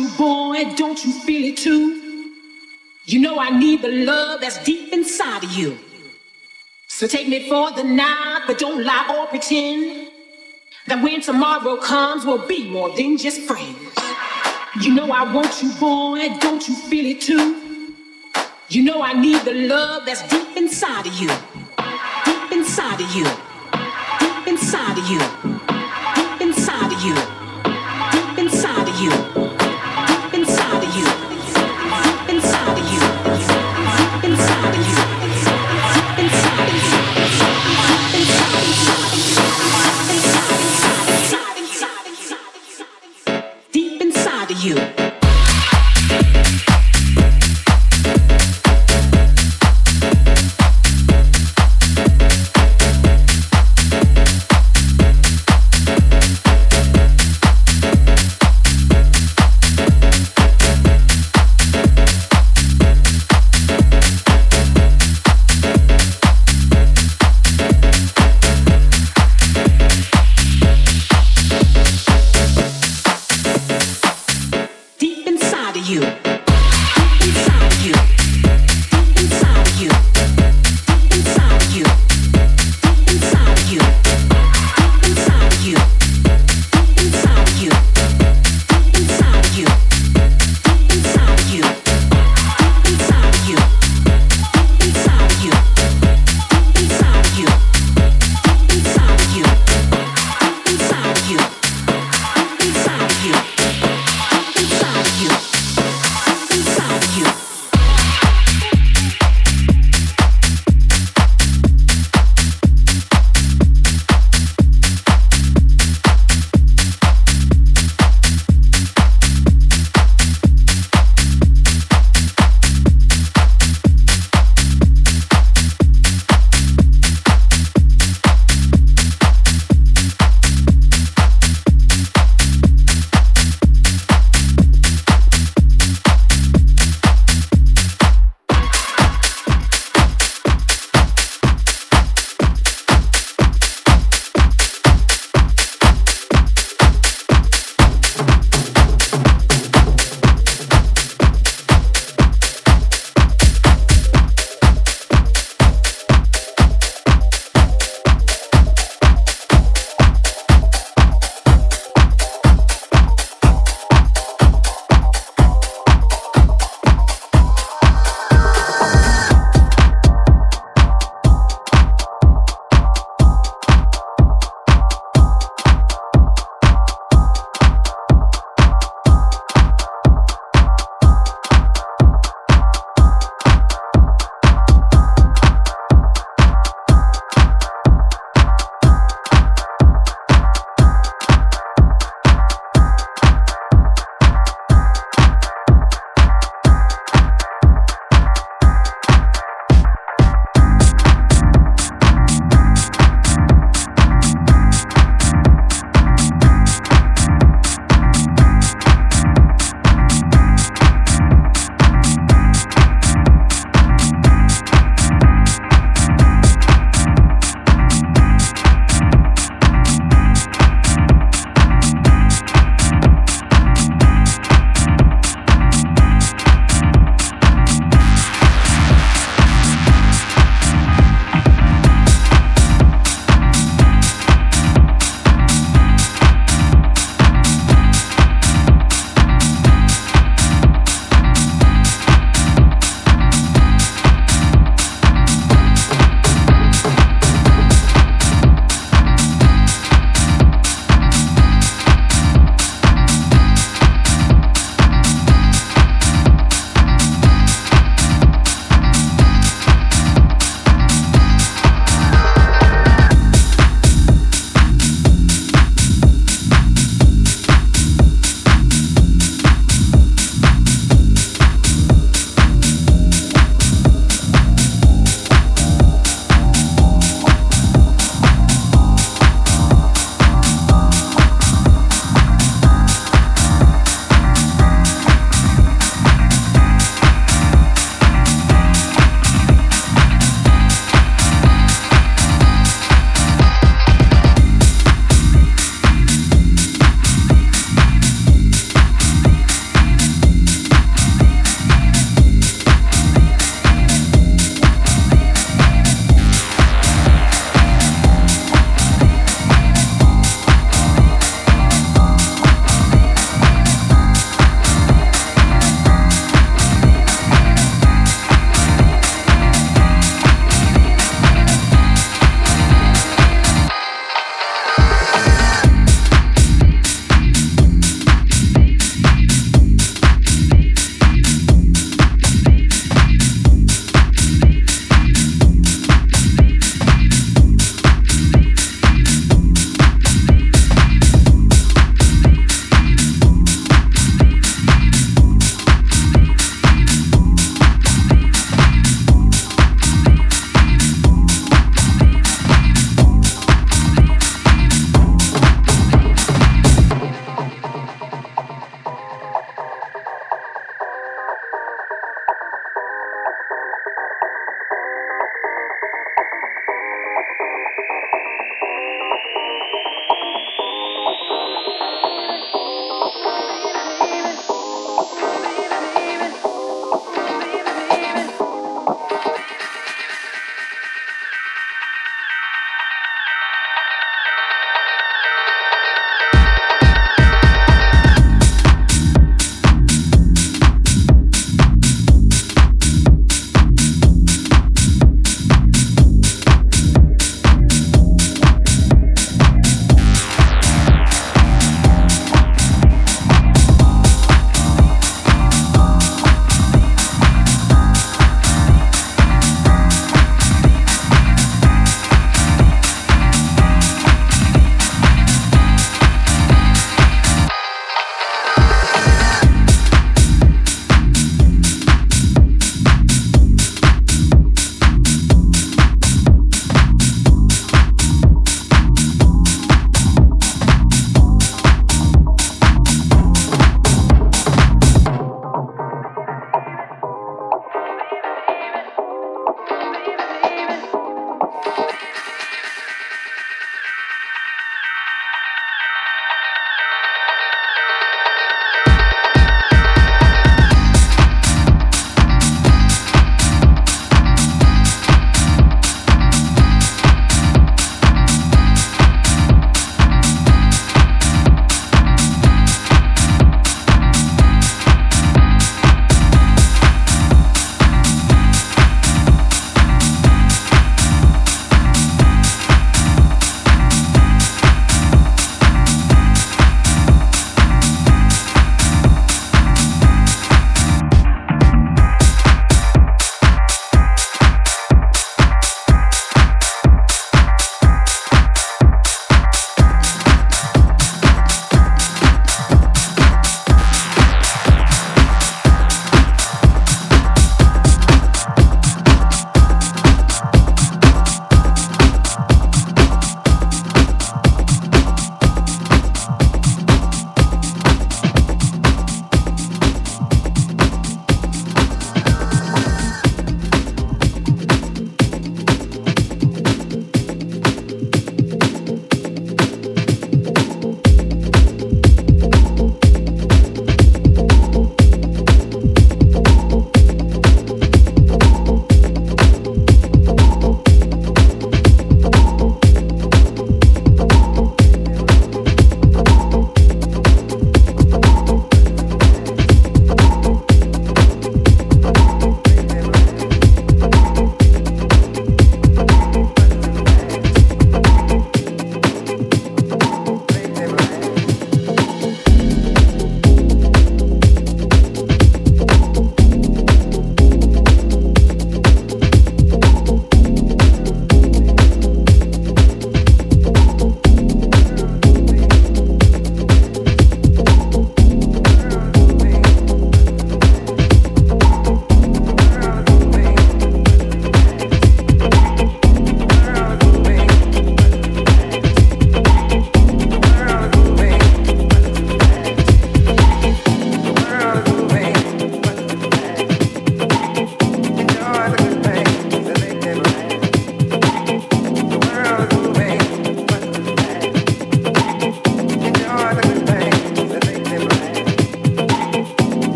know I want you, boy. Don't you feel it too? You know I need the love that's deep inside of you. So take me for the night, but don't lie or pretend that when tomorrow comes, we'll be more than just friends. You know I want you, boy, don't you feel it too? You know I need the love that's deep inside of you, deep inside of you, deep inside of you, deep inside of you, deep inside of you,